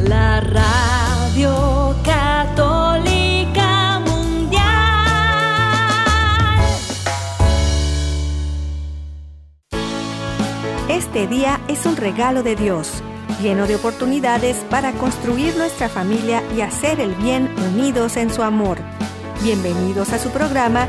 la radio católica mundial. Este día es un regalo de Dios, lleno de oportunidades para construir nuestra familia y hacer el bien unidos en su amor. Bienvenidos a su programa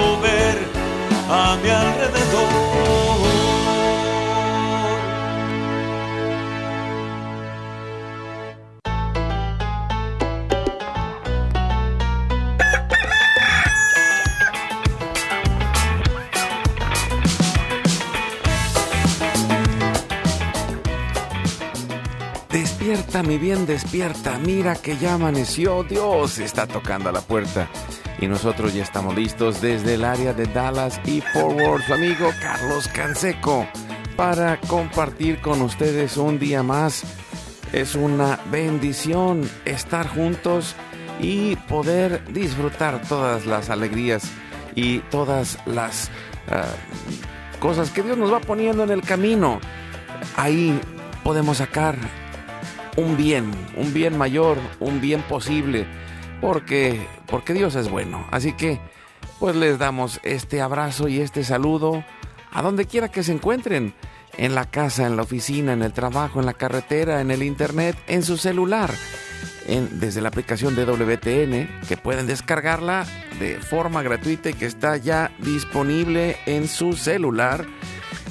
a mi. Despierta, mi bien, despierta. Mira que ya amaneció. Dios está tocando a la puerta. Y nosotros ya estamos listos desde el área de Dallas y Forward, su amigo Carlos Canseco, para compartir con ustedes un día más. Es una bendición estar juntos y poder disfrutar todas las alegrías y todas las ah, cosas que Dios nos va poniendo en el camino. Ahí podemos sacar un bien, un bien mayor, un bien posible, porque, porque Dios es bueno. Así que, pues les damos este abrazo y este saludo a donde quiera que se encuentren, en la casa, en la oficina, en el trabajo, en la carretera, en el internet, en su celular. Desde la aplicación de WTN, que pueden descargarla de forma gratuita y que está ya disponible en su celular.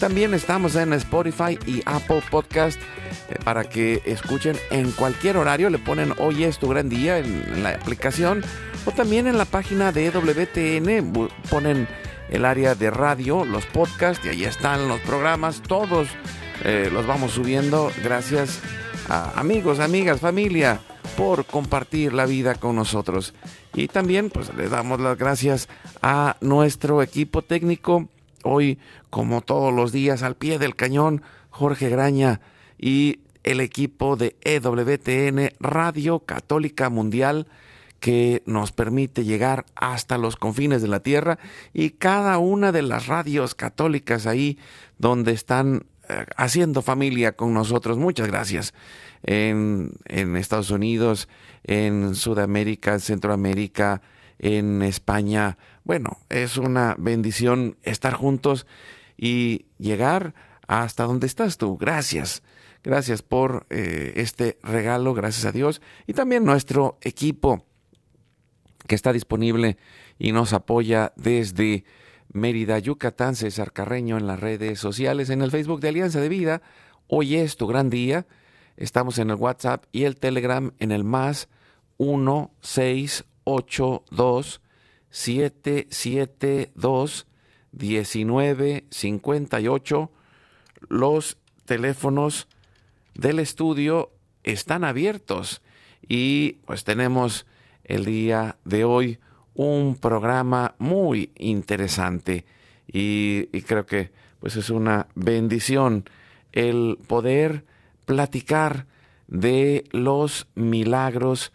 También estamos en Spotify y Apple Podcast eh, para que escuchen en cualquier horario. Le ponen hoy es tu gran día en, la aplicación o también en la página de WTN. Ponen el área de radio, los podcasts y ahí están los programas. Todos eh, los vamos subiendo gracias a amigos, amigas, familia por compartir la vida con nosotros. Y también pues le damos las gracias a nuestro equipo técnico. Hoy, como todos los días, al pie del cañón, Jorge Graña y el equipo de EWTN Radio Católica Mundial que nos permite llegar hasta los confines de la tierra y cada una de las radios católicas ahí donde están eh, haciendo familia con nosotros. Muchas gracias. En, en Estados Unidos, en Sudamérica, en Centroamérica, en España. Bueno, es una bendición estar juntos y llegar hasta donde estás tú. Gracias. Gracias por eh, este regalo, gracias a Dios. Y también nuestro equipo que está disponible y nos apoya desde Mérida, Yucatán, César Carreño en las redes sociales, en el Facebook de Alianza de Vida. Hoy es tu gran día. Estamos en el WhatsApp y el Telegram en el más 1682 772 1958. Los teléfonos del estudio están abiertos y pues tenemos el día de hoy un programa muy interesante y, creo que pues es una bendición el poder platicar de los milagros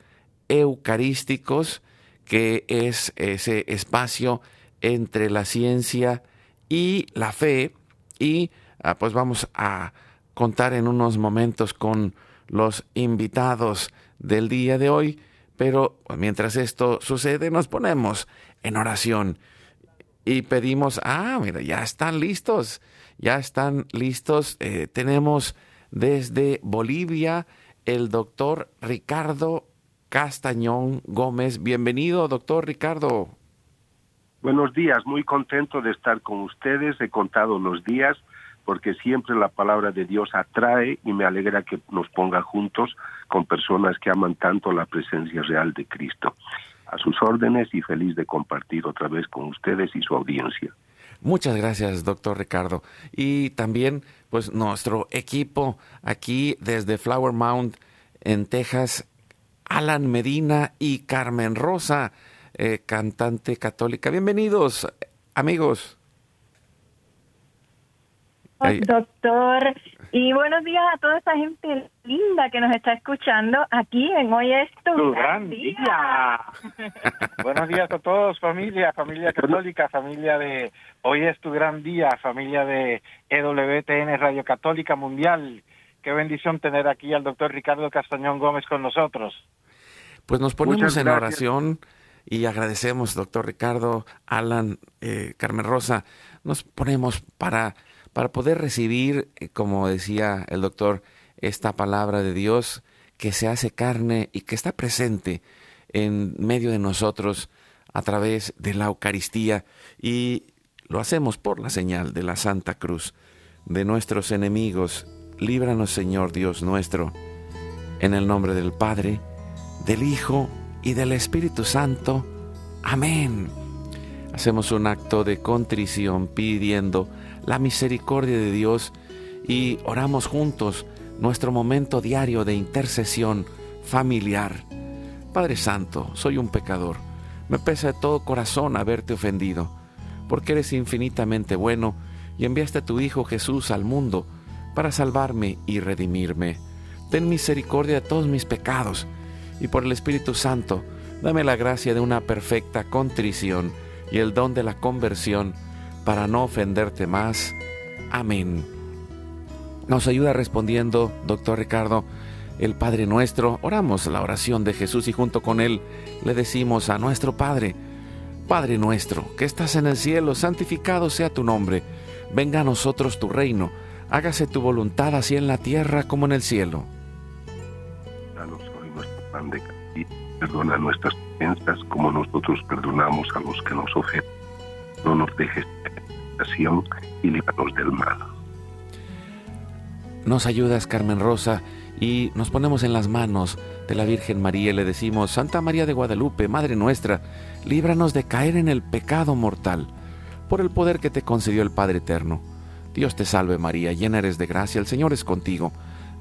eucarísticos que es ese espacio entre la ciencia y la fe y ah, pues vamos a contar en unos momentos con los invitados del día de hoy, pero pues, mientras esto sucede nos ponemos en oración y pedimos, ah, mira, ya están listos, ya están listos. Eh, tenemos desde Bolivia el doctor Ricardo Castañón Gómez. Bienvenido, doctor Ricardo. Buenos días, muy contento de estar con ustedes. He contado los días porque siempre la palabra de Dios atrae y me alegra que nos ponga juntos con personas que aman tanto la presencia real de Cristo. A sus órdenes y feliz de compartir otra vez con ustedes y su audiencia. Muchas gracias, doctor Ricardo. Y también, pues, nuestro equipo aquí desde Flower Mound en Texas, Alan Medina y Carmen Rosa, eh, cantante católica. Bienvenidos, amigos. Doctor, y buenos días a toda esa gente linda que nos está escuchando aquí en Hoy es tu, gran día. buenos días a todos, familia, familia católica, familia de Hoy es tu gran día, familia de EWTN Radio Católica Mundial. Qué bendición tener aquí al doctor Ricardo Castañón Gómez con nosotros. Pues nos ponemos en oración y agradecemos, doctor Ricardo, Alan, eh, Carmen Rosa, nos ponemos para para poder recibir, eh, como decía el doctor, esta palabra de Dios que se hace carne y que está presente en medio de nosotros a través de la Eucaristía y lo hacemos por la señal de la Santa Cruz de nuestros enemigos. Líbranos, Señor Dios nuestro, en el nombre del Padre, del Hijo y del Espíritu Santo. Amén. Hacemos un acto de contrición pidiendo la misericordia de Dios y oramos juntos nuestro momento diario de intercesión familiar. Padre Santo, soy un pecador. Me pesa de todo corazón haberte ofendido, porque eres infinitamente bueno y enviaste a tu Hijo Jesús al mundo para salvarme y redimirme. Ten misericordia de todos mis pecados y por el Espíritu Santo, dame la gracia de una perfecta contrición y el don de la conversión para no ofenderte más. Amén. Nos ayuda respondiendo, doctor Ricardo, el Padre nuestro. Oramos la oración de Jesús y junto con él le decimos a nuestro Padre, Padre nuestro, que estás en el cielo, santificado sea tu nombre. Venga a nosotros tu reino. Hágase tu voluntad así en la tierra como en el cielo. Perdona nuestras ofensas como nosotros perdonamos a los que nos ofenden. No nos dejes y líbranos del mal. Nos ayudas, Carmen Rosa, y nos ponemos en las manos de la Virgen María y le decimos, Santa María de Guadalupe, Madre nuestra, líbranos de caer en el pecado mortal, por el poder que te concedió el Padre Eterno. Dios te salve María, llena eres de gracia, el Señor es contigo.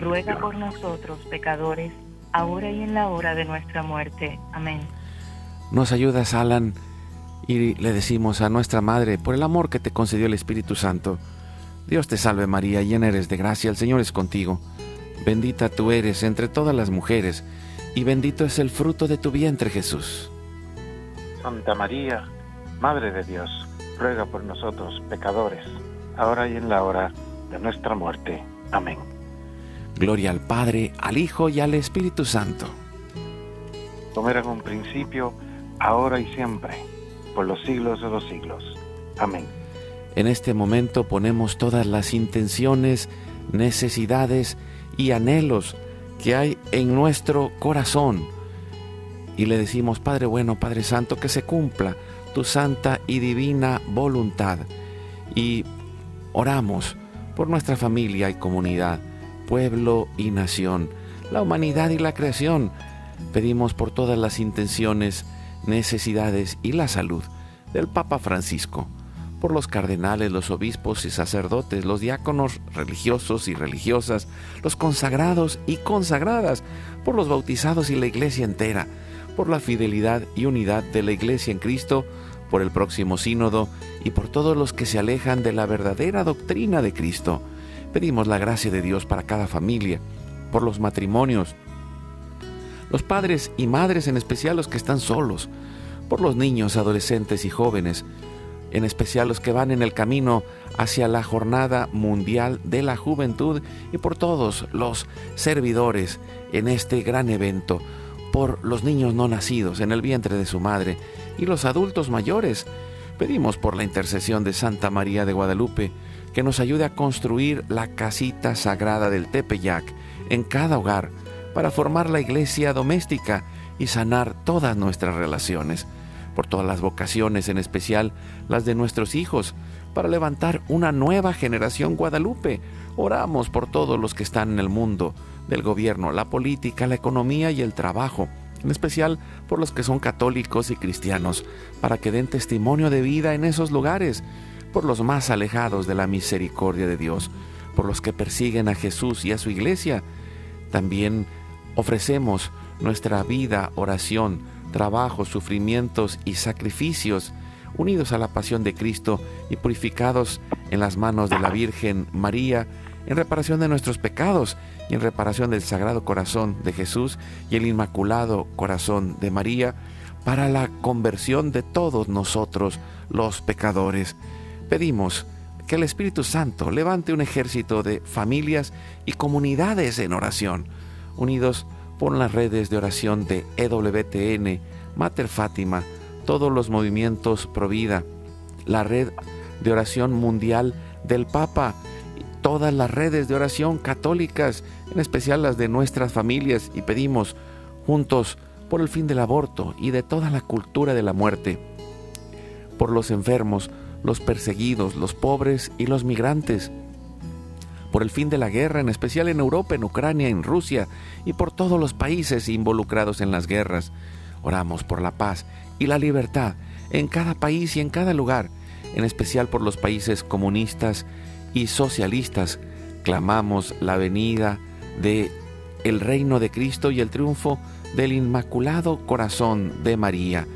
ruega por nosotros pecadores, ahora y en la hora de nuestra muerte. Amén. Nos ayudas, Alan y le decimos a nuestra Madre, por el amor que te concedió el Espíritu Santo, Dios te salve María, llena eres de gracia, el Señor es contigo. Bendita tú eres entre todas las mujeres, y bendito es el fruto de tu vientre Jesús. Santa María, Madre de Dios, ruega por nosotros pecadores, ahora y en la hora de nuestra muerte. Amén. Gloria al Padre, al Hijo y al Espíritu Santo. Como era en un principio, ahora y siempre por los siglos de los siglos. Amén. En este momento ponemos todas las intenciones, necesidades y anhelos que hay en nuestro corazón y le decimos, Padre bueno, Padre Santo, que se cumpla tu santa y divina voluntad. Y oramos por nuestra familia y comunidad, pueblo y nación, la humanidad y la creación. Pedimos por todas las intenciones, necesidades y la salud del Papa Francisco, por los cardenales, los obispos y sacerdotes, los diáconos religiosos y religiosas, los consagrados y consagradas, por los bautizados y la iglesia entera, por la fidelidad y unidad de la iglesia en Cristo, por el próximo sínodo y por todos los que se alejan de la verdadera doctrina de Cristo. Pedimos la gracia de Dios para cada familia, por los matrimonios, los padres y madres, en especial los que están solos, por los niños, adolescentes y jóvenes, en especial los que van en el camino hacia la Jornada Mundial de la Juventud y por todos los servidores en este gran evento, por los niños no nacidos en el vientre de su madre y los adultos mayores. Pedimos por la intercesión de Santa María de Guadalupe, que nos ayude a construir la casita sagrada del Tepeyac en cada hogar para formar la iglesia doméstica y sanar todas nuestras relaciones, por todas las vocaciones, en especial las de nuestros hijos, para levantar una nueva generación Guadalupe. Oramos por todos los que están en el mundo, del gobierno, la política, la economía y el trabajo, en especial por los que son católicos y cristianos, para que den testimonio de vida en esos lugares, por los más alejados de la misericordia de Dios, por los que persiguen a Jesús y a su iglesia. También ofrecemos nuestra vida, oración, trabajo, sufrimientos y sacrificios, unidos a la pasión de Cristo y purificados en las manos de la Virgen María, en reparación de nuestros pecados y en reparación del Sagrado Corazón de Jesús y el Inmaculado Corazón de María, para la conversión de todos nosotros los pecadores. Pedimos que el Espíritu Santo levante un ejército de familias y comunidades en oración, unidos por las redes de oración de EWTN, Mater Fátima, todos los movimientos Provida, la red de oración mundial del Papa, todas las redes de oración católicas, en especial las de nuestras familias, y pedimos juntos por el fin del aborto y de toda la cultura de la muerte, por los enfermos, los perseguidos, los pobres y los migrantes, por el fin de la guerra, en especial en Europa, en Ucrania, en Rusia y por todos los países involucrados en las guerras. Oramos por la paz y la libertad en cada país y en cada lugar, en especial por los países comunistas y socialistas. Clamamos la venida de el reino de Cristo y el triunfo del Inmaculado Corazón de María.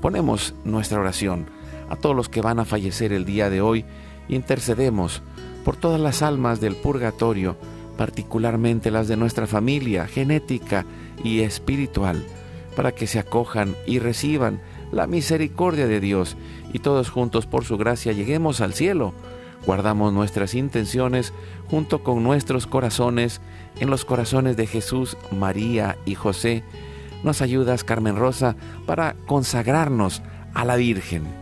Ponemos nuestra oración a todos los que van a fallecer el día de hoy, intercedemos por todas las almas del purgatorio, particularmente las de nuestra familia genética y espiritual, para que se acojan y reciban la misericordia de Dios y todos juntos por su gracia lleguemos al cielo. Guardamos nuestras intenciones junto con nuestros corazones en los corazones de Jesús, María y José. Nos ayudas, Carmen Rosa, para consagrarnos a la Virgen.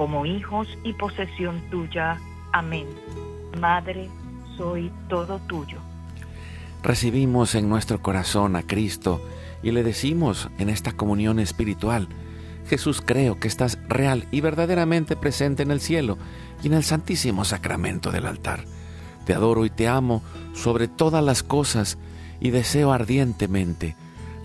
como hijos y posesión tuya. Amén. Madre, soy todo tuyo. Recibimos en nuestro corazón a Cristo y le decimos en esta comunión espiritual, Jesús creo que estás real y verdaderamente presente en el cielo y en el santísimo sacramento del altar. Te adoro y te amo sobre todas las cosas y deseo ardientemente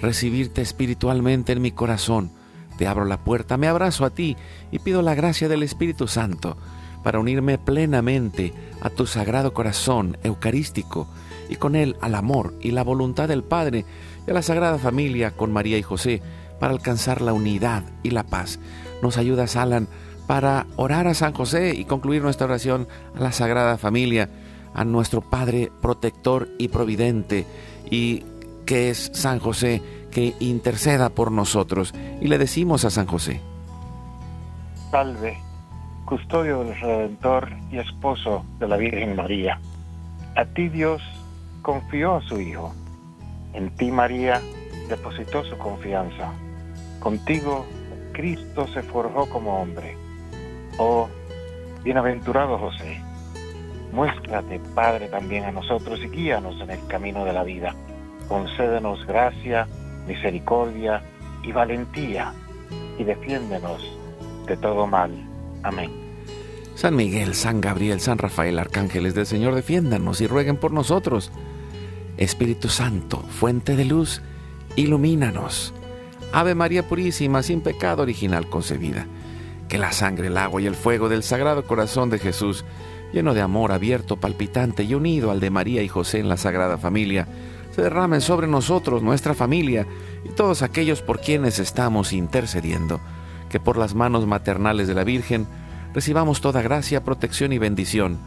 recibirte espiritualmente en mi corazón te abro la puerta, me abrazo a ti y pido la gracia del Espíritu Santo para unirme plenamente a tu sagrado corazón eucarístico y con él al amor y la voluntad del Padre y a la Sagrada Familia con María y José para alcanzar la unidad y la paz. Nos ayudas, Alan, para orar a San José y concluir nuestra oración a la Sagrada Familia, a nuestro Padre protector y providente, y que es San José, que interceda por nosotros. Y le decimos a San José. Salve, custodio del Redentor y esposo de la Virgen María. A ti Dios confió a su Hijo. En ti María depositó su confianza. Contigo Cristo se forjó como hombre. Oh, bienaventurado José, muéstrate Padre también a nosotros y guíanos en el camino de la vida. Concédenos gracia misericordia y valentía, y defiéndenos de todo mal. Amén. San Miguel, San Gabriel, San Rafael, arcángeles del Señor, defiéndanos y rueguen por nosotros. Espíritu Santo, fuente de luz, ilumínanos. Ave María Purísima, sin pecado original concebida. Que la sangre, el agua y el fuego del Sagrado Corazón de Jesús, lleno de amor abierto, palpitante y unido al de María y José en la Sagrada Familia, se derramen sobre nosotros, nuestra familia y todos aquellos por quienes estamos intercediendo, que por las manos maternales de la Virgen recibamos toda gracia, protección y bendición,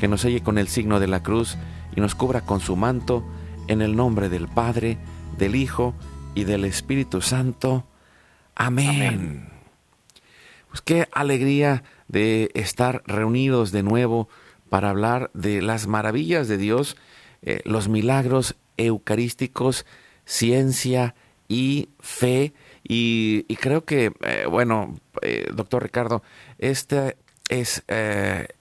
que nos selle con el signo de la cruz y nos cubra con su manto, en el nombre del Padre, del Hijo y del Espíritu Santo. Amén. Pues qué alegría de estar reunidos de nuevo para hablar de las maravillas de Dios, eh, los milagros eucarísticos, ciencia y fe. Y, creo que, eh, bueno, eh, doctor Ricardo, esta es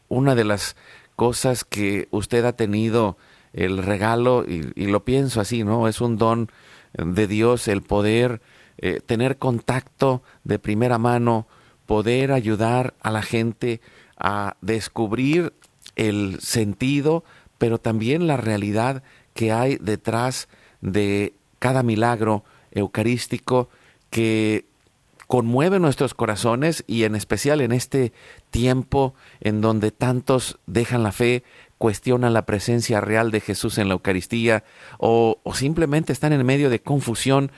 una de las cosas que usted ha tenido el regalo, y, y, lo pienso así, ¿no? Es un don de Dios el poder tener contacto de primera mano, poder ayudar a la gente a descubrir el sentido, pero también la realidad que hay detrás de cada milagro eucarístico que conmueve nuestros corazones y en especial en este tiempo en donde tantos dejan la fe, cuestionan la presencia real de Jesús en la Eucaristía o, o simplemente están en medio de confusión,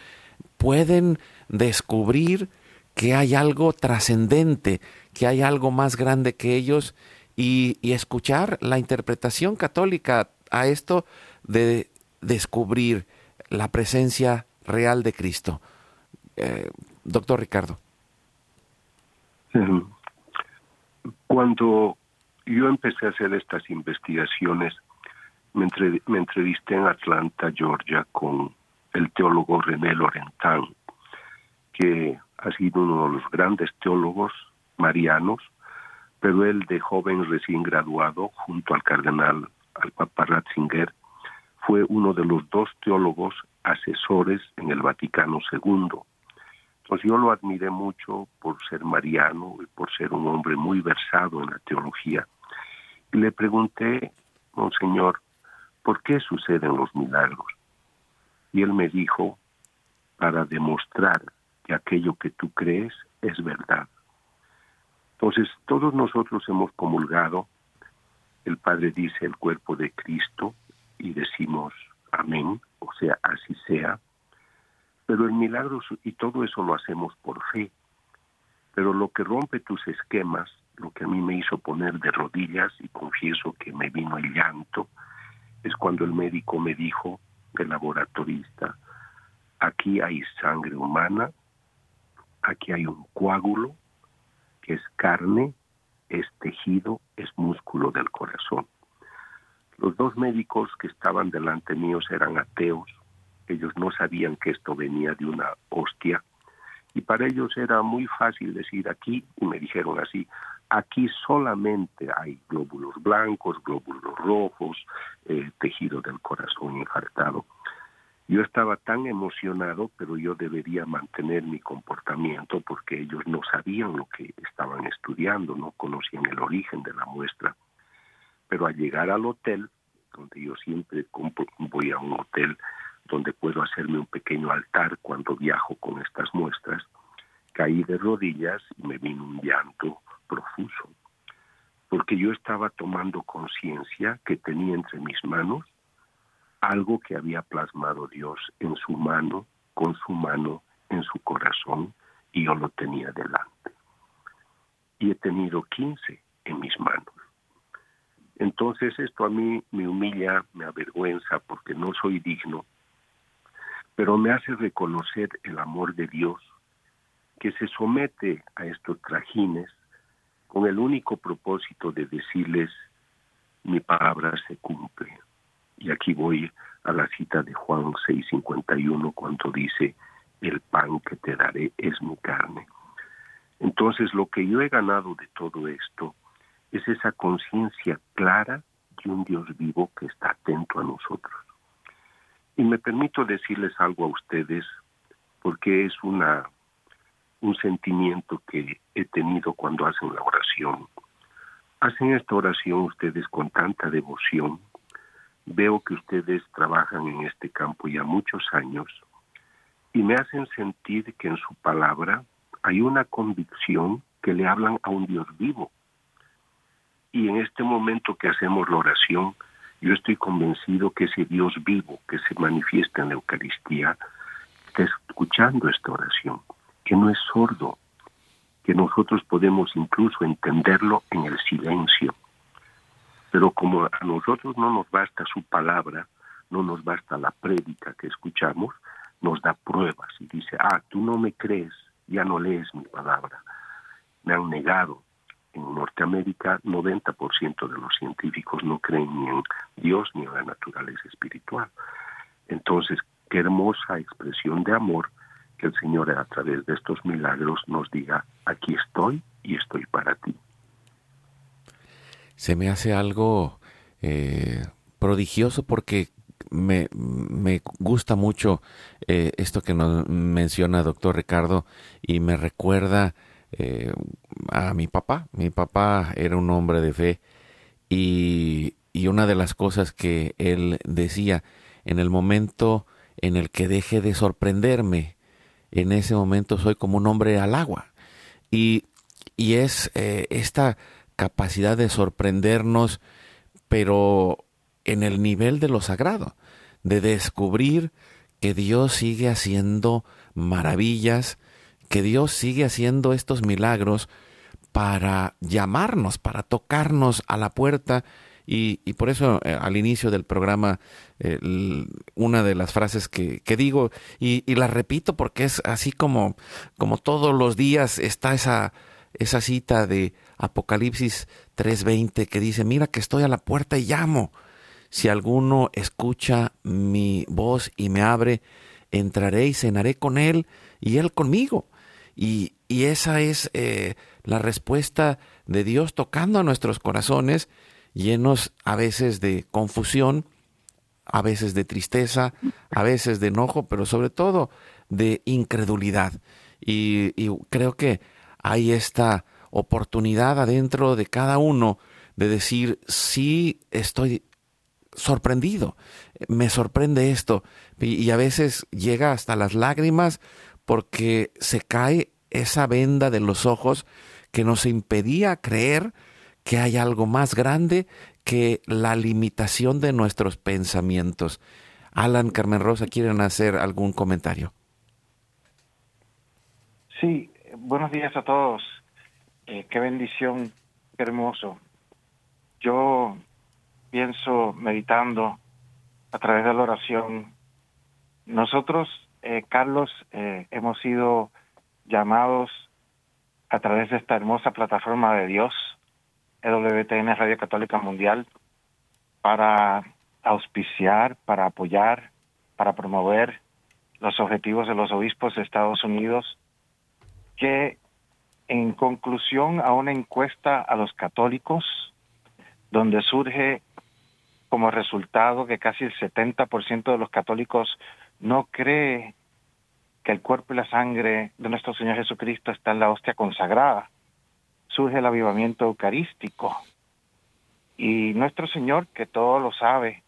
pueden descubrir que hay algo trascendente, que hay algo más grande que ellos y, escuchar la interpretación católica a esto de descubrir la presencia real de Cristo. Eh, doctor Ricardo. Cuando yo empecé a hacer estas investigaciones, me, entrevisté en Atlanta, Georgia, con el teólogo René Lorentán, que ha sido uno de los grandes teólogos marianos pero él de joven recién graduado, junto al cardenal, al Papa Ratzinger, fue uno de los dos teólogos asesores en el Vaticano II. Entonces yo lo admiré mucho por ser mariano y por ser un hombre muy versado en la teología. Y le pregunté, Monseñor, ¿por qué suceden los milagros? Y él me dijo, para demostrar que aquello que tú crees es verdad. Entonces, todos nosotros hemos comulgado, el Padre dice el cuerpo de Cristo y decimos amén, o sea, así sea, pero el milagro, y todo eso lo hacemos por fe, pero lo que rompe tus esquemas, lo que a mí me hizo poner de rodillas, y confieso que me vino el llanto, es cuando el médico me dijo, el laboratorista, aquí hay sangre humana, aquí hay un coágulo, es carne, es tejido, es músculo del corazón. Los dos médicos que estaban delante míos eran ateos, ellos no sabían que esto venía de una hostia, y para ellos era muy fácil decir aquí, y me dijeron así, aquí solamente hay glóbulos blancos, glóbulos rojos, eh, tejido del corazón infartado. Yo estaba tan emocionado, pero yo debería mantener mi comportamiento porque ellos no sabían lo que estaban estudiando, no conocían el origen de la muestra. Pero al llegar al hotel, donde yo siempre voy a un hotel donde puedo hacerme un pequeño altar cuando viajo con estas muestras, caí de rodillas y me vino un llanto profuso, porque yo estaba tomando conciencia que tenía entre mis manos algo que había plasmado Dios en su mano, con su mano, en su corazón, y yo lo tenía delante. Y he tenido 15 en mis manos. Entonces esto a mí me humilla, me avergüenza porque no soy digno, pero me hace reconocer el amor de Dios que se somete a estos trajines con el único propósito de decirles, mi palabra se cumple, y aquí voy a la cita de Juan 6:51 cuando dice, el pan que te daré es mi carne. Entonces lo que yo he ganado de todo esto es esa conciencia clara de un Dios vivo que está atento a nosotros. Y me permito decirles algo a ustedes porque es una un sentimiento que he tenido cuando hacen la oración. Hacen esta oración ustedes con tanta devoción, Veo que ustedes trabajan en este campo ya muchos años y me hacen sentir que en su palabra hay una convicción que le hablan a un Dios vivo. Y en este momento que hacemos la oración, yo estoy convencido que ese Dios vivo que se manifiesta en la Eucaristía está escuchando esta oración, que no es sordo, que nosotros podemos incluso entenderlo en el silencio. Pero como a nosotros no nos basta su palabra, no nos basta la prédica que escuchamos, nos da pruebas y dice, ah, tú no me crees, ya no lees mi palabra. Me han negado. En Norteamérica, 90% de los científicos no creen ni en Dios ni en la naturaleza espiritual. Entonces, qué hermosa expresión de amor que el Señor a través de estos milagros nos diga, aquí estoy y estoy para ti. Se me hace algo eh, prodigioso porque me, gusta mucho eh, esto que nos menciona doctor Ricardo y me recuerda eh, a mi papá. Mi papá era un hombre de fe y, y una de las cosas que él decía en el momento en el que deje de sorprenderme, en ese momento soy como un hombre al agua. Y, y es eh, esta capacidad de sorprendernos, pero en el nivel de lo sagrado, de descubrir que Dios sigue haciendo maravillas, que Dios sigue haciendo estos milagros para llamarnos, para tocarnos a la puerta y, y por eso eh, al inicio del programa, eh, una de las frases que, que digo, y, y, la repito porque es así como, como todos los días está esa, esa cita de Apocalipsis 3:20 que dice, mira que estoy a la puerta y llamo. Si alguno escucha mi voz y me abre, entraré y cenaré con él y él conmigo. Y, y esa es eh, la respuesta de Dios tocando a nuestros corazones llenos a veces de confusión, a veces de tristeza, a veces de enojo, pero sobre todo de incredulidad. Y, creo que hay esta oportunidad adentro de cada uno de decir, sí estoy sorprendido, me sorprende esto. y, a veces llega hasta las lágrimas porque se cae esa venda de los ojos que nos impedía creer que hay algo más grande que la limitación de nuestros pensamientos. Alan, Carmen Rosa, ¿quieren hacer algún comentario? Sí, buenos días a todos. Eh, qué bendición, qué hermoso. Yo pienso meditando a través de la oración. Nosotros, eh, Carlos, eh, hemos sido llamados a través de esta hermosa plataforma de Dios EWTN Radio Católica Mundial para auspiciar, para apoyar, para promover los objetivos de los obispos de Estados Unidos, que en conclusión a una encuesta a los católicos, donde surge como resultado que casi el 70% de los católicos no cree que el cuerpo y la sangre de nuestro Señor Jesucristo está en la hostia consagrada surge el avivamiento eucarístico. Y nuestro Señor, que todo lo sabe,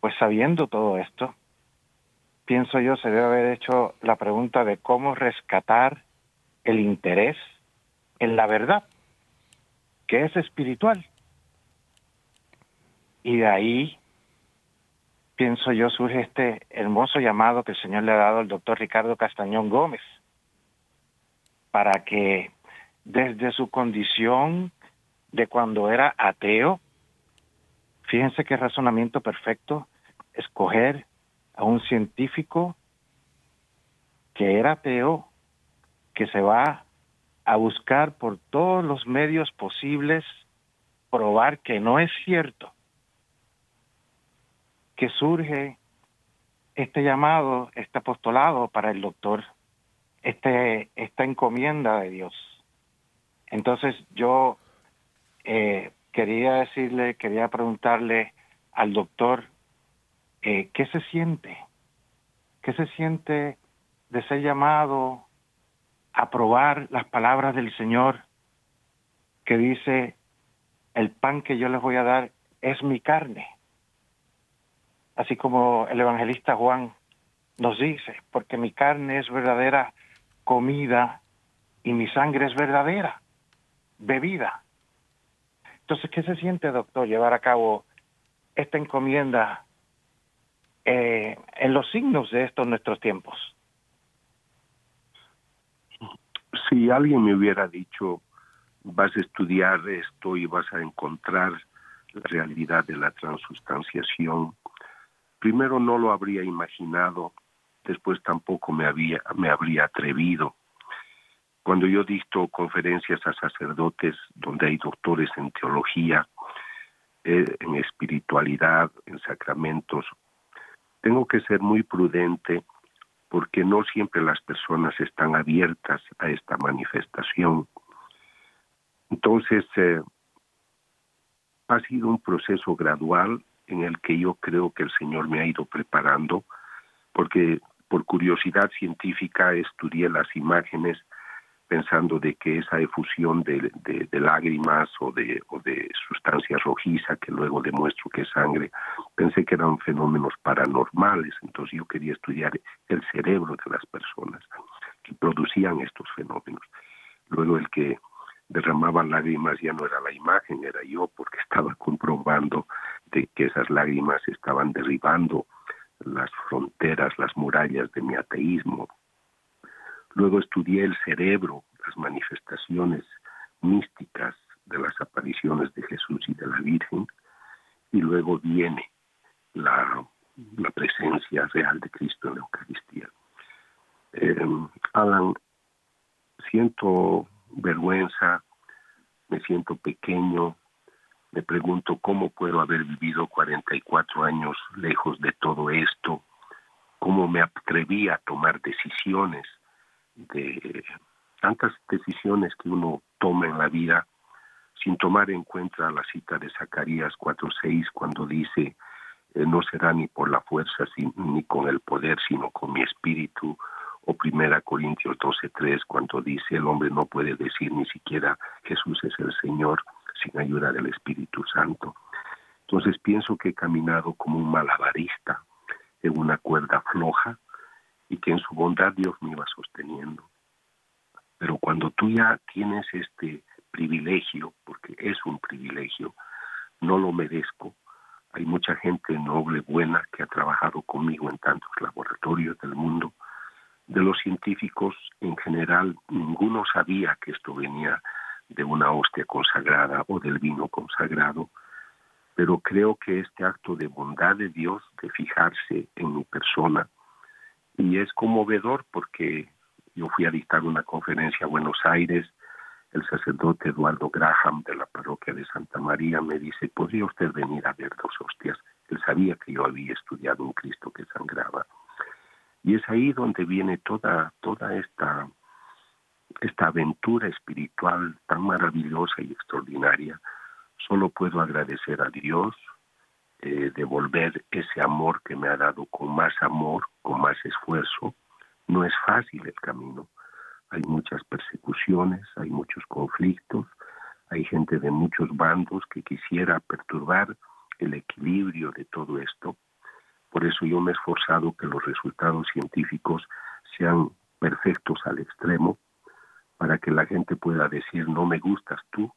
pues sabiendo todo esto, pienso yo se debe haber hecho la pregunta de cómo rescatar el interés en la verdad, que es espiritual. Y de ahí, pienso yo, surge este hermoso llamado que el Señor le ha dado al doctor Ricardo Castañón Gómez, para que desde su condición de cuando era ateo. Fíjense qué razonamiento perfecto escoger a un científico que era ateo, que se va a buscar por todos los medios posibles probar que no es cierto, que surge este llamado, este apostolado para el doctor, este, esta encomienda de Dios. Entonces yo eh, quería decirle, quería preguntarle al doctor, eh, ¿qué se siente? ¿Qué se siente de ser llamado a probar las palabras del Señor que dice, el pan que yo les voy a dar es mi carne? Así como el evangelista Juan nos dice, porque mi carne es verdadera comida y mi sangre es verdadera bebida. Entonces, ¿qué se siente, doctor, llevar a cabo esta encomienda eh, en los signos de estos nuestros tiempos? Si alguien me hubiera dicho, vas a estudiar esto y vas a encontrar la realidad de la transustanciación, primero no lo habría imaginado, después tampoco me, había, me habría atrevido. Cuando yo dicto conferencias a sacerdotes donde hay doctores en teología, eh, en espiritualidad, en sacramentos, tengo que ser muy prudente porque no siempre las personas están abiertas a esta manifestación. Entonces, eh, ha sido un proceso gradual en el que yo creo que el Señor me ha ido preparando, porque por curiosidad científica estudié las imágenes pensando de que esa efusión de, lágrimas o de, o de sustancia rojiza que luego demuestro que es sangre, pensé que eran fenómenos paranormales, entonces yo quería estudiar el cerebro de las personas que producían estos fenómenos. Luego el que derramaba lágrimas ya no era la imagen, era yo, porque estaba comprobando que esas lágrimas estaban derribando las fronteras, las murallas de mi ateísmo, Luego estudié el cerebro, las manifestaciones místicas de las apariciones de Jesús y de la Virgen, y luego viene la, presencia real de Cristo en la Eucaristía. Em, Alan, siento vergüenza, me siento pequeño, me pregunto cómo puedo haber vivido 44 años lejos de todo esto, cómo me atreví a tomar decisiones de tantas decisiones que uno toma en la vida sin tomar en cuenta la cita de Zacarías 4.6 cuando dice eh, no será ni por la fuerza ni con el poder sino con mi espíritu o primera Corintios 12.3 cuando dice el hombre no puede decir ni siquiera Jesús es el Señor sin ayuda del Espíritu Santo. Entonces pienso que he caminado como un malabarista en una cuerda floja y que en su bondad Dios me iba sosteniendo. Pero cuando tú ya tienes este privilegio, porque es un privilegio, no lo merezco. Hay mucha gente noble, buena, que ha trabajado conmigo en tantos laboratorios del mundo. De los científicos en general, ninguno sabía que esto venía de una hostia consagrada o del vino consagrado, pero creo que este acto de bondad de Dios, de fijarse en mi persona, y es conmovedor porque yo fui a dictar una conferencia a Buenos Aires, el sacerdote Eduardo Graham de la parroquia de Santa María me dice, ¿podría usted venir a ver dos hostias? Él sabía que yo había estudiado un Cristo que sangraba. Y es ahí donde viene toda, toda esta, esta aventura espiritual tan maravillosa y extraordinaria. Solo puedo agradecer a Dios, eh, devolver ese amor que me ha dado con más amor, con más esfuerzo. No es fácil el camino. Hay muchas persecuciones, hay muchos conflictos, hay gente de muchos bandos que quisiera perturbar el equilibrio de todo esto. Por eso yo me he esforzado que los resultados científicos sean perfectos al extremo, para que la gente pueda decir no me gustas tú,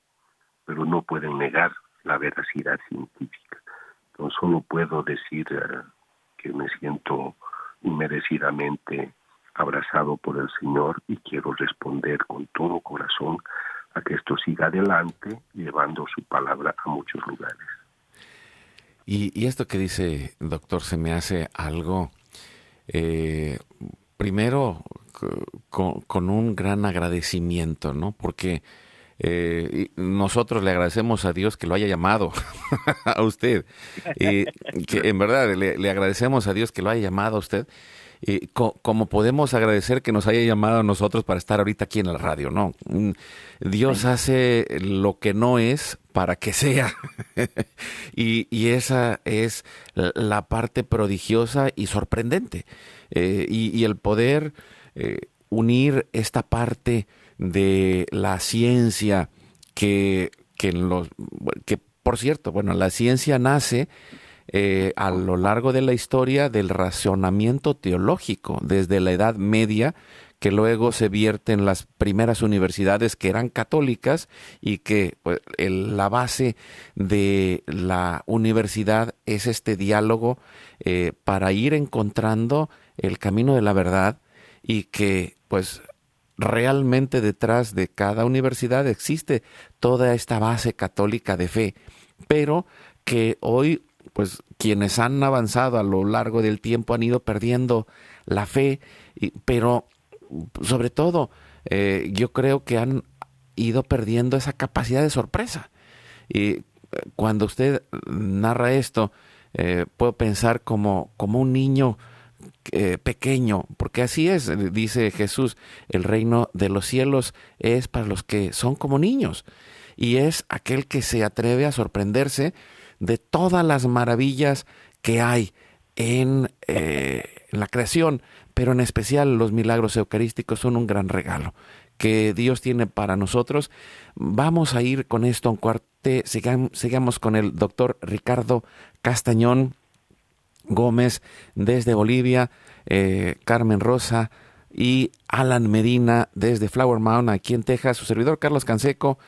pero no pueden negar la veracidad científica solo puedo decir eh, que me siento inmerecidamente abrazado por el Señor y quiero responder con todo corazón a que esto siga adelante, llevando su palabra a muchos lugares. Y, esto que dice, doctor, se me hace algo, eh, primero, con, con, un gran agradecimiento, ¿no? Porque eh, nosotros le agradecemos a Dios que lo haya llamado a usted. que en verdad le, agradecemos a Dios que lo haya llamado a usted. como podemos agradecer que nos haya llamado a nosotros para estar ahorita aquí en la radio, ¿no? Mm, Dios hace lo que no es para que sea. y, esa es la parte prodigiosa y sorprendente. Eh, y, el poder eh, unir esta parte de la ciencia que, que, por cierto, bueno, la ciencia nace eh, a lo largo de la historia del racionamiento teológico, desde la Edad Media, que luego se vierte en las primeras universidades que eran católicas y que pues, la base de la universidad es este diálogo eh, para ir encontrando el camino de la verdad y que pues realmente detrás de cada universidad existe toda esta base católica de fe, pero que hoy pues quienes han avanzado a lo largo del tiempo han ido perdiendo la fe, pero sobre todo eh, yo creo que han ido perdiendo esa capacidad de sorpresa. Y eh, cuando usted narra esto, eh, puedo pensar como, como un niño pequeño, porque así es, dice Jesús, el reino de los cielos es para los que son como niños, y es aquel que se atreve a sorprenderse de todas las maravillas que hay en, en la creación, pero en especial los milagros eucarísticos son un gran regalo que Dios tiene para nosotros. Vamos a ir con esto a un cuarte, sigamos, con el doctor Ricardo Castañón Gómez desde Bolivia, eh, Carmen Rosa y Alan Medina desde Flower Mound aquí en Texas, su servidor Carlos Canseco,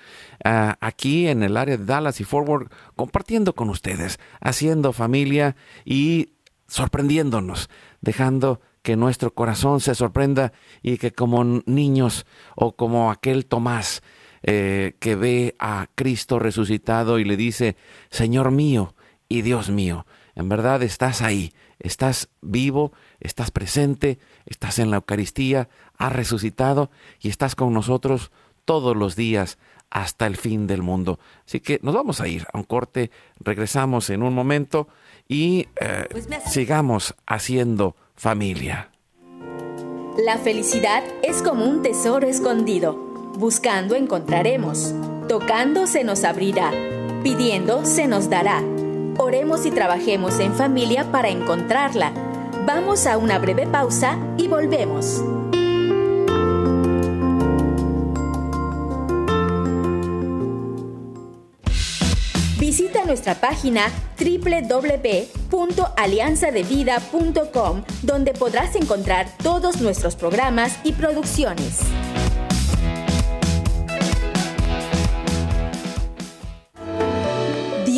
ah, aquí en el área de Dallas y Forward, compartiendo con ustedes, haciendo familia y sorprendiéndonos, dejando que nuestro corazón se sorprenda y que como niños o como aquel Tomás eh, que ve a Cristo resucitado y le dice, Señor mío y Dios mío, en verdad estás ahí, estás vivo, estás presente, estás en la Eucaristía, has resucitado y estás con nosotros todos los días hasta el fin del mundo. Así que nos vamos a ir a un corte, regresamos en un momento y eh, pues sigamos haciendo familia. La felicidad es como un tesoro escondido. Buscando encontraremos. Tocando se nos abrirá. Pidiendo se nos dará. Oremos y trabajemos en familia para encontrarla. Vamos a una breve pausa y volvemos. Visita nuestra página www.alianzadevida.com donde podrás encontrar todos nuestros programas y producciones.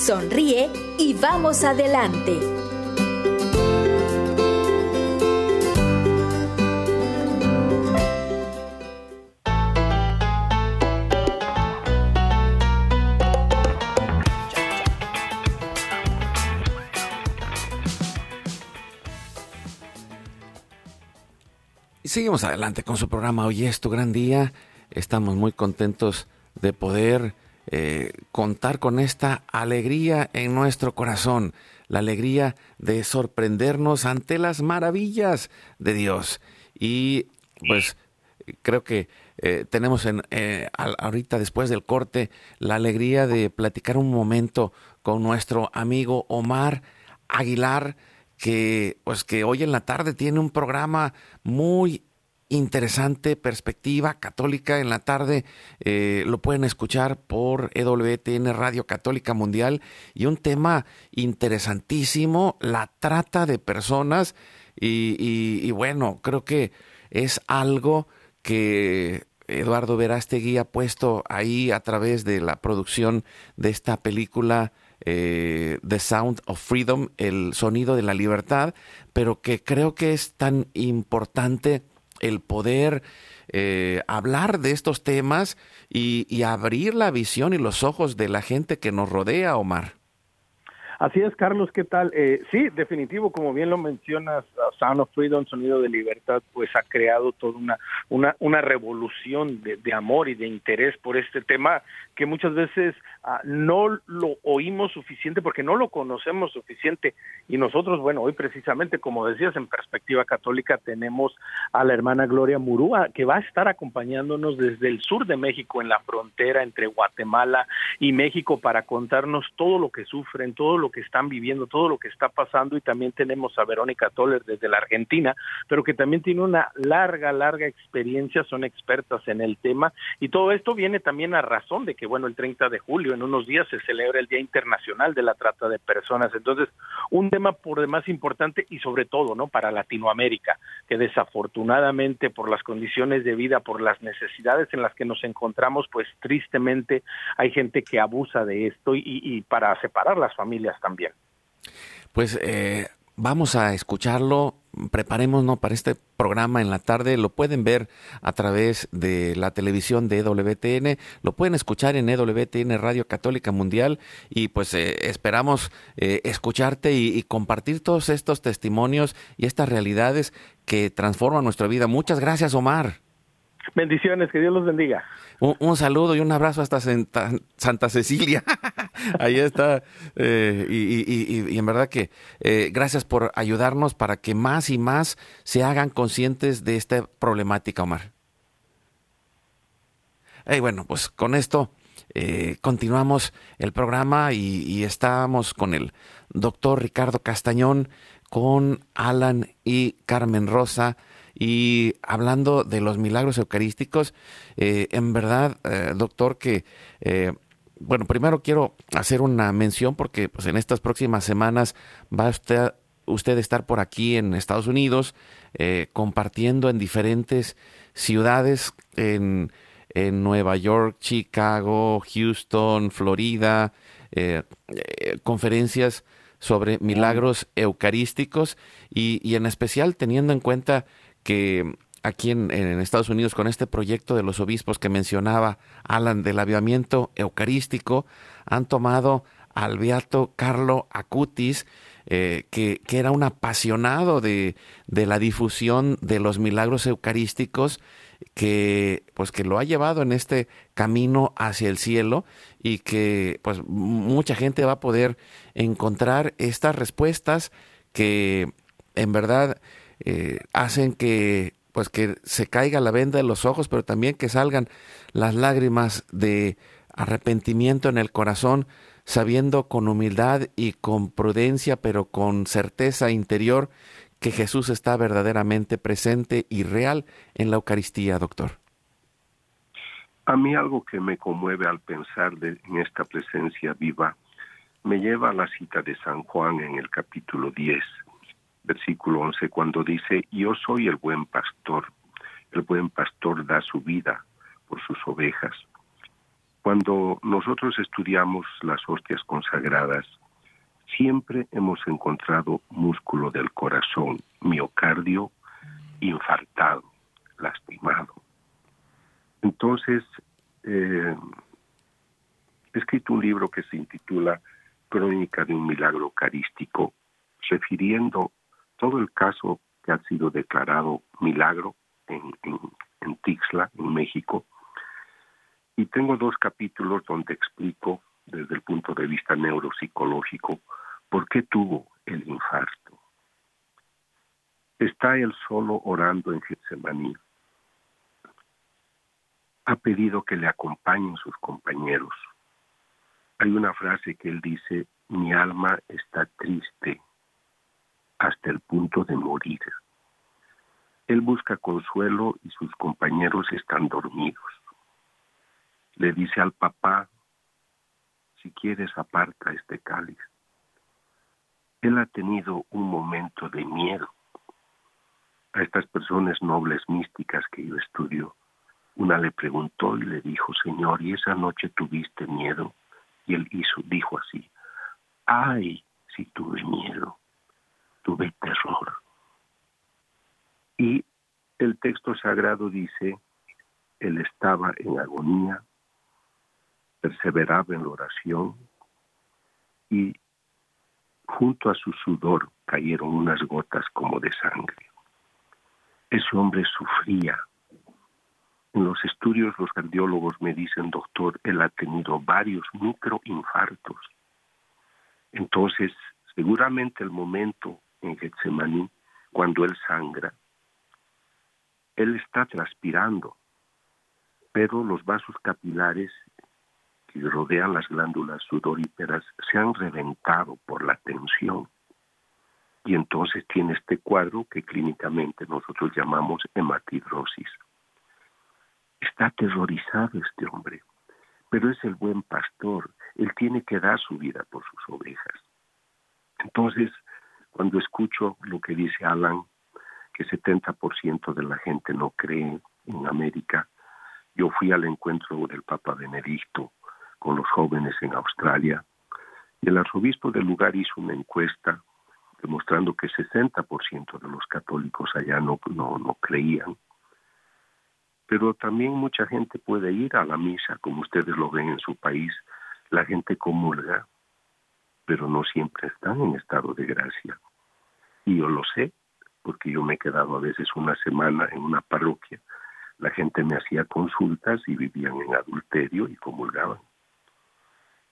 Sonríe y vamos adelante. seguimos adelante con su programa. Hoy es tu gran día. Estamos muy contentos de poder eh, contar con esta alegría en nuestro corazón, la alegría de sorprendernos ante las maravillas de Dios. Y pues creo que eh, tenemos en, eh, ahorita después del corte la alegría de platicar un momento con nuestro amigo Omar Aguilar que pues que hoy en la tarde tiene un programa muy interesante perspectiva católica en la tarde. Eh, lo pueden escuchar por EWTN Radio Católica Mundial. Y un tema interesantísimo la trata de personas. Y, bueno creo que es algo que Eduardo Verástegui ha puesto ahí a través de la producción de esta película eh, The Sound of Freedom, el sonido de la libertad, pero que creo que es tan importante el poder eh, hablar de estos temas y abrir la visión y los ojos de la gente que nos rodea, Omar. Así es, Carlos, ¿qué tal? Eh, sí, definitivo, como bien lo mencionas, Sound of Freedom, Sonido de Libertad, pues ha creado toda una, una, una revolución de, amor y de interés por este tema que muchas veces uh, no lo oímos suficiente porque no lo conocemos suficiente. Y nosotros, bueno, hoy precisamente, como decías, en perspectiva católica tenemos a la hermana Gloria Murúa, que va a estar acompañándonos desde el sur de México, en la frontera entre Guatemala y México, para contarnos todo lo que sufren, todo lo que están viviendo, todo lo que está pasando y también tenemos a Verónica Toller desde la Argentina, pero que también tiene una larga, larga experiencia, son expertas en el tema y todo esto viene también a razón de que, bueno, el 30 de julio, en unos días, se celebra el Día Internacional de la Trata de Personas. Entonces, un tema por demás importante y sobre todo, ¿no? Para Latinoamérica, que desafortunadamente por las condiciones de vida, por las necesidades en las que nos encontramos, pues tristemente hay gente que abusa de esto y, para separar las familias también. Pues eh, vamos a escucharlo. Preparémonos para este programa en la tarde. Lo pueden ver a través de la televisión de EWTN. Lo pueden escuchar en EWTN Radio Católica Mundial. Y pues eh, esperamos eh, escucharte y, y, compartir todos estos testimonios y estas realidades que transforman nuestra vida. Muchas gracias, Omar. Bendiciones, que Dios los bendiga. Un, saludo y un abrazo hasta Santa, Cecilia. Ahí está. Eh, y, en verdad que eh, gracias por ayudarnos para que más y más se hagan conscientes de esta problemática, Omar. Y bueno, pues con esto eh, continuamos el programa y estamos con el doctor Ricardo Castañón, con Alan y Carmen Rosa y hablando de los milagros eucarísticos, eh, en verdad, eh, doctor, que, eh, bueno, primero quiero hacer una mención porque pues, en estas próximas semanas va usted, usted estar por aquí en Estados Unidos, compartiendo en diferentes ciudades, en, en, Nueva York, Chicago, Houston, Florida, conferencias sobre milagros eucarísticos y, y en especial teniendo en cuenta que aquí en, Estados Unidos con este proyecto de los obispos que mencionaba Alan del avivamiento eucarístico, han tomado al beato Carlo Acutis, eh, que, que, era un apasionado de, de, la difusión de los milagros eucarísticos, que pues que lo ha llevado en este camino hacia el cielo y que pues mucha gente va a poder encontrar estas respuestas que en verdad eh, hacen que pues que se caiga la venda de los ojos, pero también que salgan las lágrimas de arrepentimiento en el corazón, sabiendo con humildad y con prudencia, pero con certeza interior, que Jesús está verdaderamente presente y real en la Eucaristía, doctor. A mí algo que me conmueve al pensar de, en esta presencia viva me lleva a la cita de San Juan en el capítulo 10, versículo 11, cuando dice, yo soy el buen pastor, el buen pastor da su vida por sus ovejas. Cuando nosotros estudiamos las hostias consagradas, siempre hemos encontrado músculo del corazón, miocardio infartado, lastimado. Entonces, eh, he escrito un libro que se intitula Crónica de un milagro eucarístico, refiriendo todo el caso que ha sido declarado milagro en, Tixla, en México. Y tengo dos capítulos donde explico desde el punto de vista neuropsicológico por qué tuvo el infarto. Está él solo orando en Getsemaní. Ha pedido que le acompañen sus compañeros. Hay una frase que él dice, mi alma está triste hasta el punto de morir. Él busca consuelo y sus compañeros están dormidos. Le dice al papá, si quieres aparta este cáliz. Él ha tenido un momento de miedo. A estas personas nobles místicas que yo estudio, una le preguntó y le dijo, Señor, ¿y esa noche tuviste miedo? Y él hizo, dijo así, ay, si tuve miedo tuve terror. Y el texto sagrado dice, él estaba en agonía, perseveraba en la oración y junto a su sudor cayeron unas gotas como de sangre. Ese hombre sufría. En los estudios los cardiólogos me dicen, doctor, él ha tenido varios microinfartos. Entonces, seguramente el momento en Getsemaní, cuando él sangra, él está transpirando, pero los vasos capilares que rodean las glándulas sudoríferas se han reventado por la tensión. Y entonces tiene este cuadro que clínicamente nosotros llamamos hematidrosis. Está aterrorizado este hombre, pero es el buen pastor. Él tiene que dar su vida por sus ovejas. Entonces, cuando escucho lo que dice Alan, que 70% de la gente no cree en América, yo fui al encuentro del Papa Benedicto con los jóvenes en Australia y el arzobispo del lugar hizo una encuesta demostrando que 60% de los católicos allá no, no, no creían. Pero también mucha gente puede ir a la misa, como ustedes lo ven en su país, la gente comulga, pero no siempre están en estado de gracia. Y yo lo sé, porque yo me he quedado a veces una semana en una parroquia, la gente me hacía consultas y vivían en adulterio y comulgaban.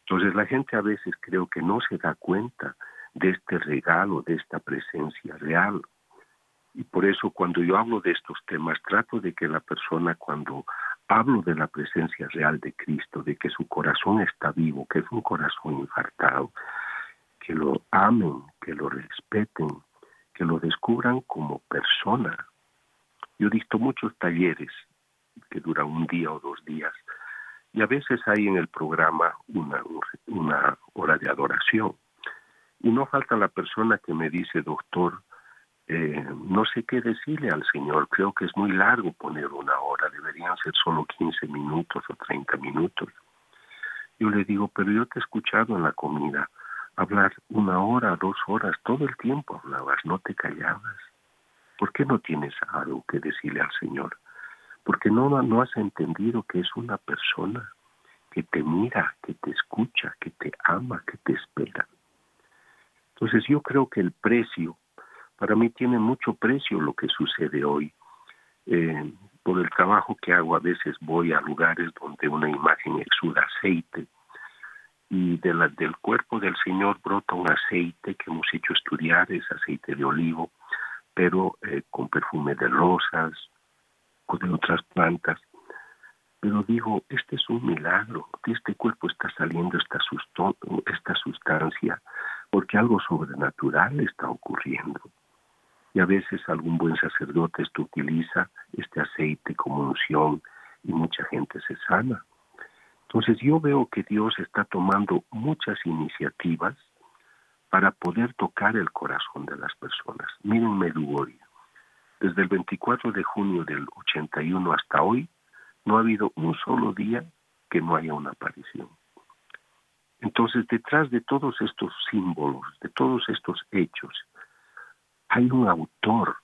Entonces la gente a veces creo que no se da cuenta de este regalo, de esta presencia real. Y por eso cuando yo hablo de estos temas, trato de que la persona cuando hablo de la presencia real de Cristo, de que su corazón está vivo, que es un corazón infartado, que lo amen, que lo respeten, que lo descubran como persona. Yo dicto muchos talleres que duran un día o dos días y a veces hay en el programa una, una hora de adoración. Y no falta la persona que me dice, doctor, eh, no sé qué decirle al Señor, creo que es muy largo poner una hora, deberían ser solo 15 minutos o 30 minutos. Yo le digo, pero yo te he escuchado en la comida hablar una hora, dos horas, todo el tiempo hablabas, no te callabas. ¿Por qué no tienes algo que decirle al Señor? Porque no, no has entendido que es una persona que te mira, que te escucha, que te ama, que te espera. Entonces yo creo que el precio, para mí tiene mucho precio lo que sucede hoy. Eh, por el trabajo que hago a veces voy a lugares donde una imagen exuda aceite y del cuerpo del Señor brota un aceite que hemos hecho estudiar, es aceite de olivo, pero eh, con perfume de rosas o de otras plantas. Pero digo, este es un milagro, de este cuerpo está saliendo esta, esta sustancia porque algo sobrenatural está ocurriendo. Y a veces algún buen sacerdote esto utiliza este aceite como unción y mucha gente se sana. Entonces yo veo que Dios está tomando muchas iniciativas para poder tocar el corazón de las personas. Miren Medugorje. Desde el 24 de junio del 81 hasta hoy, no ha habido un solo día que no haya una aparición. Entonces, detrás de todos estos símbolos, de todos estos hechos, hay un autor.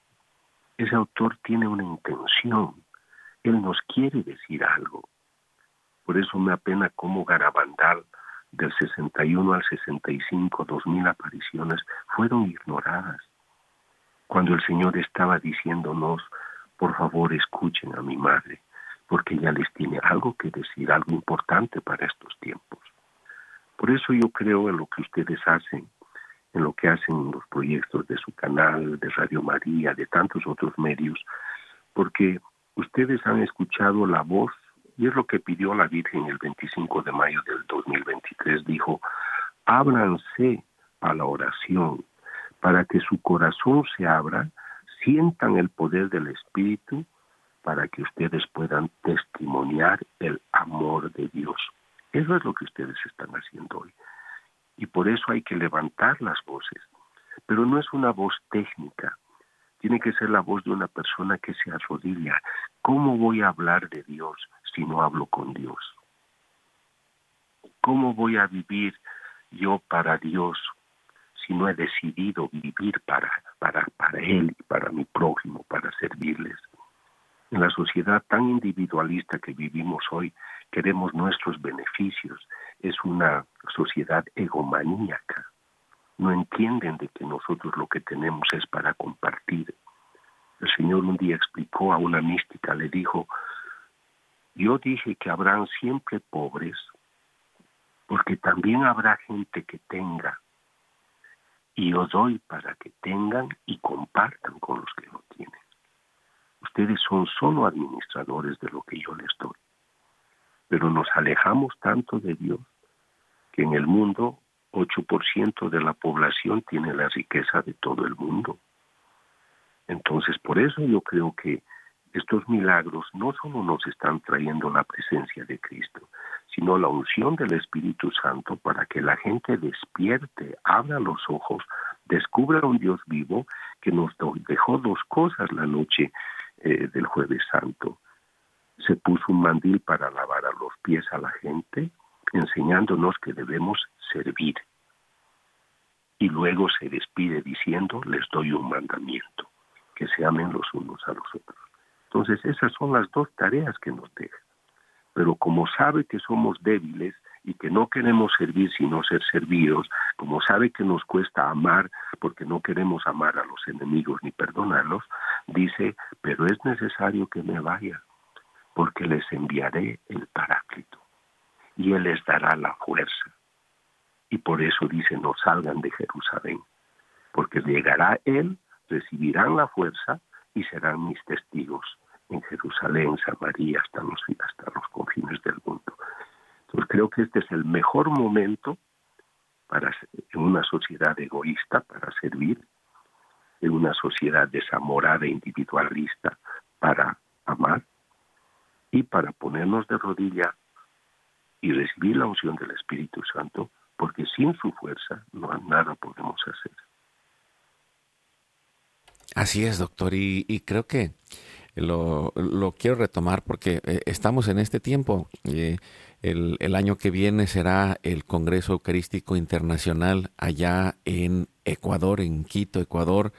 Ese autor tiene una intención. Él nos quiere decir algo. Por eso me apena cómo Garabandal del 61 al 65, dos mil apariciones fueron ignoradas. Cuando el Señor estaba diciéndonos, por favor escuchen a mi madre, porque ella les tiene algo que decir, algo importante para estos tiempos. Por eso yo creo en lo que ustedes hacen, en lo que hacen los proyectos de su canal, de Radio María, de tantos otros medios, porque ustedes han escuchado la voz, y es lo que pidió la Virgen el 25 de mayo del 2023, dijo, ábranse a la oración para que su corazón se abra, sientan el poder del Espíritu, para que ustedes puedan testimoniar el amor de Dios. Eso es lo que ustedes están haciendo hoy. Y por eso hay que levantar las voces. Pero no es una voz técnica. Tiene que ser la voz de una persona que se arrodilla. ¿Cómo voy a hablar de Dios si no hablo con Dios? ¿Cómo voy a vivir yo para Dios si no he decidido vivir para, para, para Él para mi prójimo, para servirles? En la sociedad tan individualista que vivimos hoy, queremos nuestros beneficios. Es una sociedad egomaníaca. No entienden de que nosotros lo que tenemos es para compartir. El Señor un día explicó a una mística, le dijo, yo dije que habrán siempre pobres, porque también habrá gente que tenga, y yo doy para que tengan y compartan con los que no tienen. Ustedes son solo administradores de lo que yo les doy pero nos alejamos tanto de Dios que en el mundo 8% de la población tiene la riqueza de todo el mundo. Entonces, por eso yo creo que estos milagros no solo nos están trayendo la presencia de Cristo, sino la unción del Espíritu Santo para que la gente despierte, abra los ojos, descubra un Dios vivo que nos dejó dos cosas la noche eh, del jueves santo. Se puso un mandil para lavar a los pies a la gente, enseñándonos que debemos servir. Y luego se despide diciendo, les doy un mandamiento, que se amen los unos a los otros. Entonces esas son las dos tareas que nos deja. Pero como sabe que somos débiles y que no queremos servir sino ser servidos, como sabe que nos cuesta amar porque no queremos amar a los enemigos ni perdonarlos, dice, pero es necesario que me vaya, porque les enviaré el Paráclito y Él les dará la fuerza. Y por eso dice, no salgan de Jerusalén, porque llegará Él, recibirán la fuerza y serán mis testigos en Jerusalén, Samaria, hasta los, hasta los confines del mundo. Entonces creo que este es el mejor momento para en una sociedad egoísta para servir, en una sociedad desamorada e individualista para amar y para ponernos de rodilla y recibir la unción del Espíritu Santo, porque sin su fuerza no nada podemos hacer. Así es, doctor, y, creo que lo, quiero retomar porque eh, estamos en este tiempo. Eh, el, el, año que viene será el Congreso Eucarístico Internacional allá en Ecuador, en Quito, Ecuador.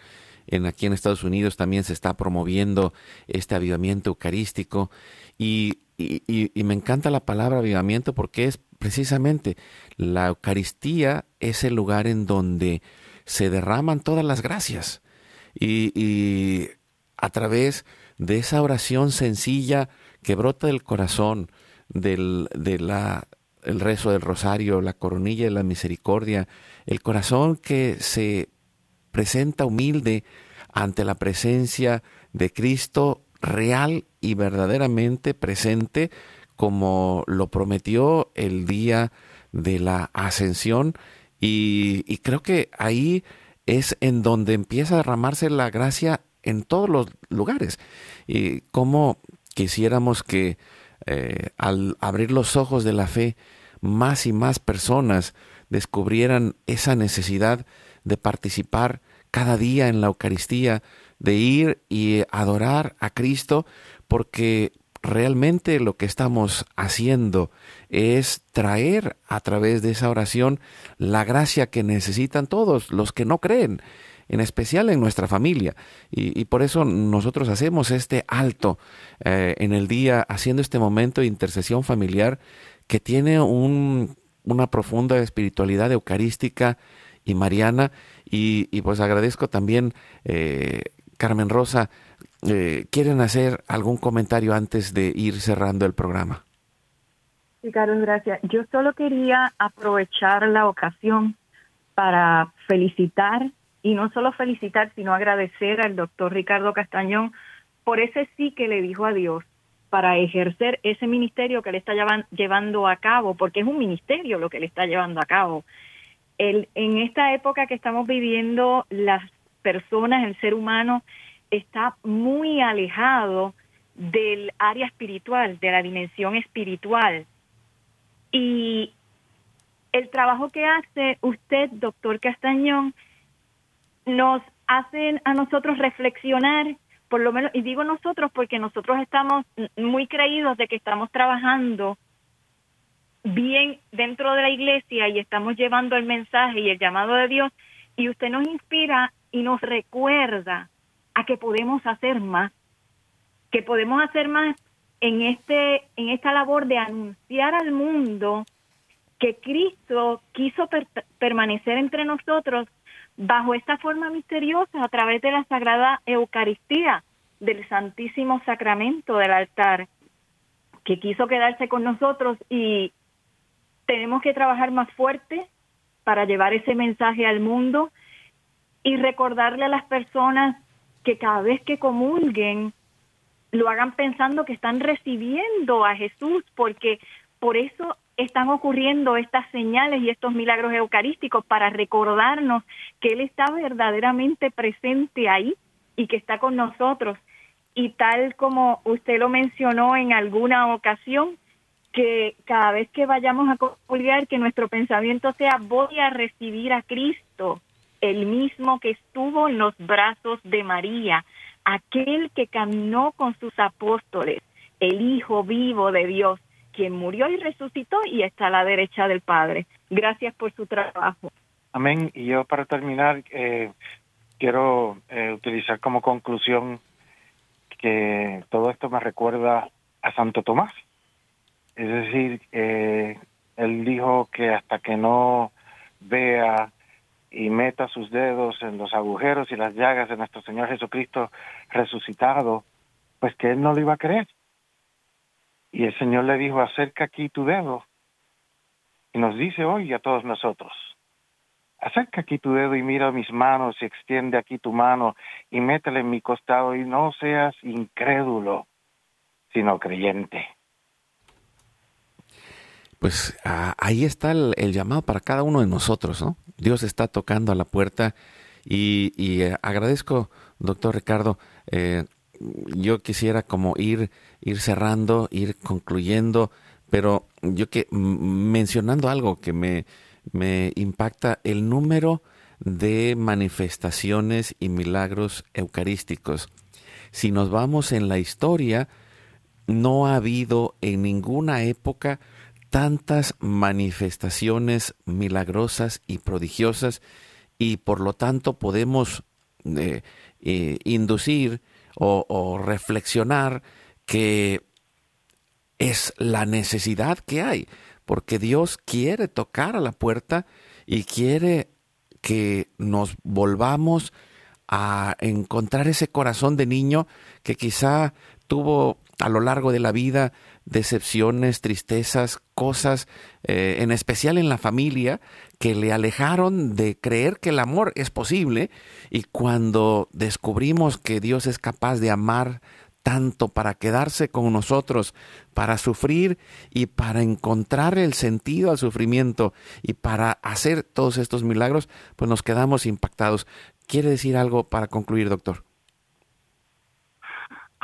En, aquí en Estados Unidos también se está promoviendo este avivamiento eucarístico y y, me encanta la palabra avivamiento porque es precisamente la Eucaristía es el lugar en donde se derraman todas las gracias. Y, a través de esa oración sencilla que brota del corazón, del de la, el rezo del rosario, la coronilla de la misericordia, el corazón que se presenta humilde ante la presencia de Cristo real y verdaderamente presente como lo prometió el día de la ascensión. Y, creo que ahí es en donde empieza a derramarse la gracia en todos los lugares. Y como quisiéramos que eh, al abrir los ojos de la fe más y más personas descubrieran esa necesidad de participar cada día en la Eucaristía, de ir y adorar a Cristo, porque realmente lo que estamos haciendo es traer a través de esa oración la gracia que necesitan todos los que no creen, en especial en nuestra familia. Y, por eso nosotros hacemos este alto eh, en el día, haciendo este momento de intercesión familiar que tiene un, una profunda espiritualidad eucarística y mariana. Y, pues agradezco también eh, Carmen Rosa, eh, ¿quieren hacer algún comentario antes de ir cerrando el programa? Sí, Carlos, gracias. Yo solo quería aprovechar la ocasión para felicitar, y no solo felicitar, sino agradecer al doctor Ricardo Castañón por ese sí que le dijo a Dios para ejercer ese ministerio que le está llevando a cabo, porque es un ministerio lo que le está llevando a cabo. El, en esta época que estamos viviendo, las personas, el ser humano, está muy alejado del área espiritual, de la dimensión espiritual. Y el trabajo que hace usted, doctor Castañón, nos hace a nosotros reflexionar, por lo menos, y digo nosotros porque nosotros estamos muy creídos de que estamos trabajando bien dentro de la iglesia y estamos llevando el mensaje y el llamado de Dios, y usted nos inspira y nos recuerda a que podemos hacer más, que podemos hacer más en este en esta labor de anunciar al mundo que Cristo quiso permanecer entre nosotros bajo esta forma misteriosa a través de la sagrada Eucaristía del Santísimo Sacramento del altar, que quiso quedarse con nosotros y tenemos que trabajar más fuerte para llevar ese mensaje al mundo y recordarle a las personas que cada vez que comulguen lo hagan pensando que están recibiendo a Jesús, porque por eso están ocurriendo estas señales y estos milagros eucarísticos para recordarnos que Él está verdaderamente presente ahí y que está con nosotros. Y tal como usted lo mencionó en alguna ocasión, que cada vez que vayamos a comulgar, que nuestro pensamiento sea voy a recibir a Cristo, el mismo que estuvo en los brazos de María, aquel que caminó con sus apóstoles, el Hijo vivo de Dios, quien murió y resucitó y está a la derecha del Padre. Gracias por su trabajo. Amén. Y yo para terminar, eh, quiero eh, utilizar como conclusión que todo esto me recuerda a Santo Tomás. Es decir, eh, él dijo que hasta que no vea y meta sus dedos en los agujeros y las llagas de nuestro Señor Jesucristo resucitado, pues que él no lo iba a creer. Y el Señor le dijo, acerca aquí tu dedo. Y nos dice hoy a todos nosotros, acerca aquí tu dedo y mira mis manos y extiende aquí tu mano y métele en mi costado y no seas incrédulo, sino creyente. Pues ah, ahí está el, llamado para cada uno de nosotros, ¿no? Dios está tocando a la puerta y, eh, agradezco, doctor Ricardo, eh, yo quisiera como ir, ir cerrando, ir concluyendo, pero yo que mencionando algo que me, me impacta, el número de manifestaciones y milagros eucarísticos. Si nos vamos en la historia, no ha habido en ninguna época tantas manifestaciones milagrosas y prodigiosas y por lo tanto podemos eh, eh, inducir o, reflexionar que es la necesidad que hay, porque Dios quiere tocar a la puerta y quiere que nos volvamos a encontrar ese corazón de niño que quizá tuvo a lo largo de la vida decepciones, tristezas, cosas, eh, en especial en la familia, que le alejaron de creer que el amor es posible y cuando descubrimos que Dios es capaz de amar tanto para quedarse con nosotros, para sufrir y para encontrar el sentido al sufrimiento y para hacer todos estos milagros, pues nos quedamos impactados. ¿Quiere decir algo para concluir, doctor?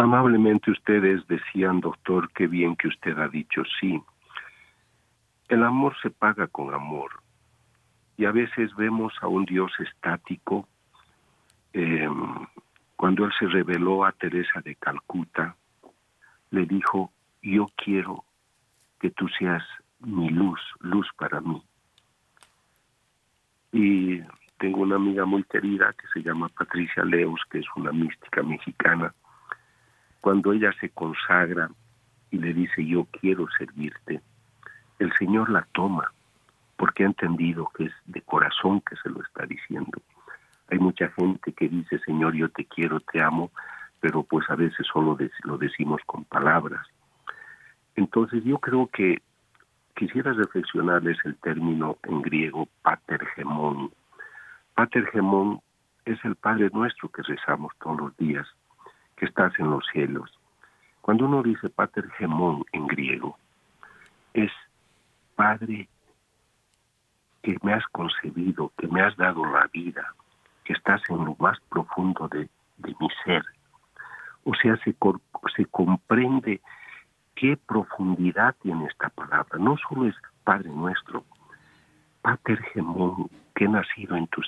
Amablemente ustedes decían, doctor, qué bien que usted ha dicho sí. El amor se paga con amor. Y a veces vemos a un Dios estático. Em, cuando él se reveló a Teresa de Calcuta, le dijo, yo quiero que tú seas mi luz, luz para mí. Y tengo una amiga muy querida que se llama Patricia Leos, que es una mística mexicana, cuando ella se consagra y le dice yo quiero servirte, el Señor la toma porque ha entendido que es de corazón que se lo está diciendo. Hay mucha gente que dice Señor yo te quiero, te amo, pero pues a veces solo lo decimos con palabras. Entonces yo creo que quisiera reflexionarles el término en griego patergemón. Patergemón es el Padre nuestro que rezamos todos los días que estás en los cielos. Cuando uno dice Pater Gemón en griego, es Padre que me has concebido, que me has dado la vida, que estás en lo más profundo de, mi ser. O sea, se, se comprende qué profundidad tiene esta palabra. No solo es Padre nuestro, Pater Gemón, que he nacido en tus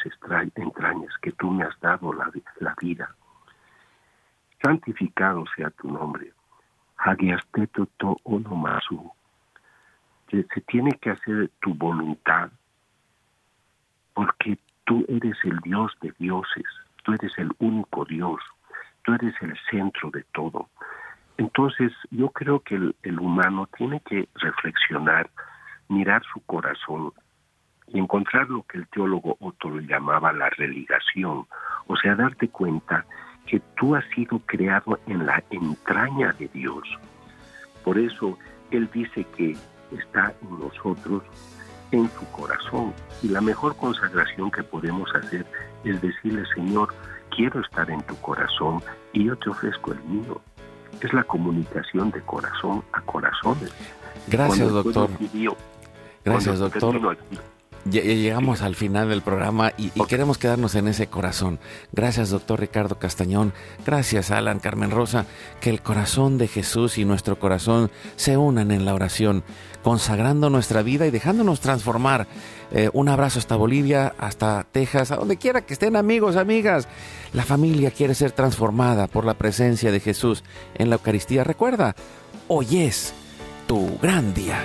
entrañas, que tú me has dado la, la vida santificado sea tu nombre. Hagiasteto to onomasu. Se tiene que hacer tu voluntad, porque tú eres el Dios de dioses, tú eres el único Dios, tú eres el centro de todo. Entonces yo creo que el, el humano tiene que reflexionar, mirar su corazón y encontrar lo que el teólogo Otto llamaba la religación, o sea, darte cuenta que tú has sido creado en la entraña de Dios. Por eso Él dice que está en nosotros, en su corazón. Y la mejor consagración que podemos hacer es decirle, Señor, quiero estar en tu corazón y yo te ofrezco el mío. Es la comunicación de corazón a corazones. Gracias, Cuando doctor. Gracias, doctor. Llegamos al final del programa y, y queremos quedarnos en ese corazón. Gracias, doctor Ricardo Castañón. Gracias, Alan Carmen Rosa. Que el corazón de Jesús y nuestro corazón se unan en la oración, consagrando nuestra vida y dejándonos transformar. Eh, un abrazo hasta Bolivia, hasta Texas, a donde quiera que estén amigos, amigas. La familia quiere ser transformada por la presencia de Jesús en la Eucaristía. Recuerda, hoy es tu gran día.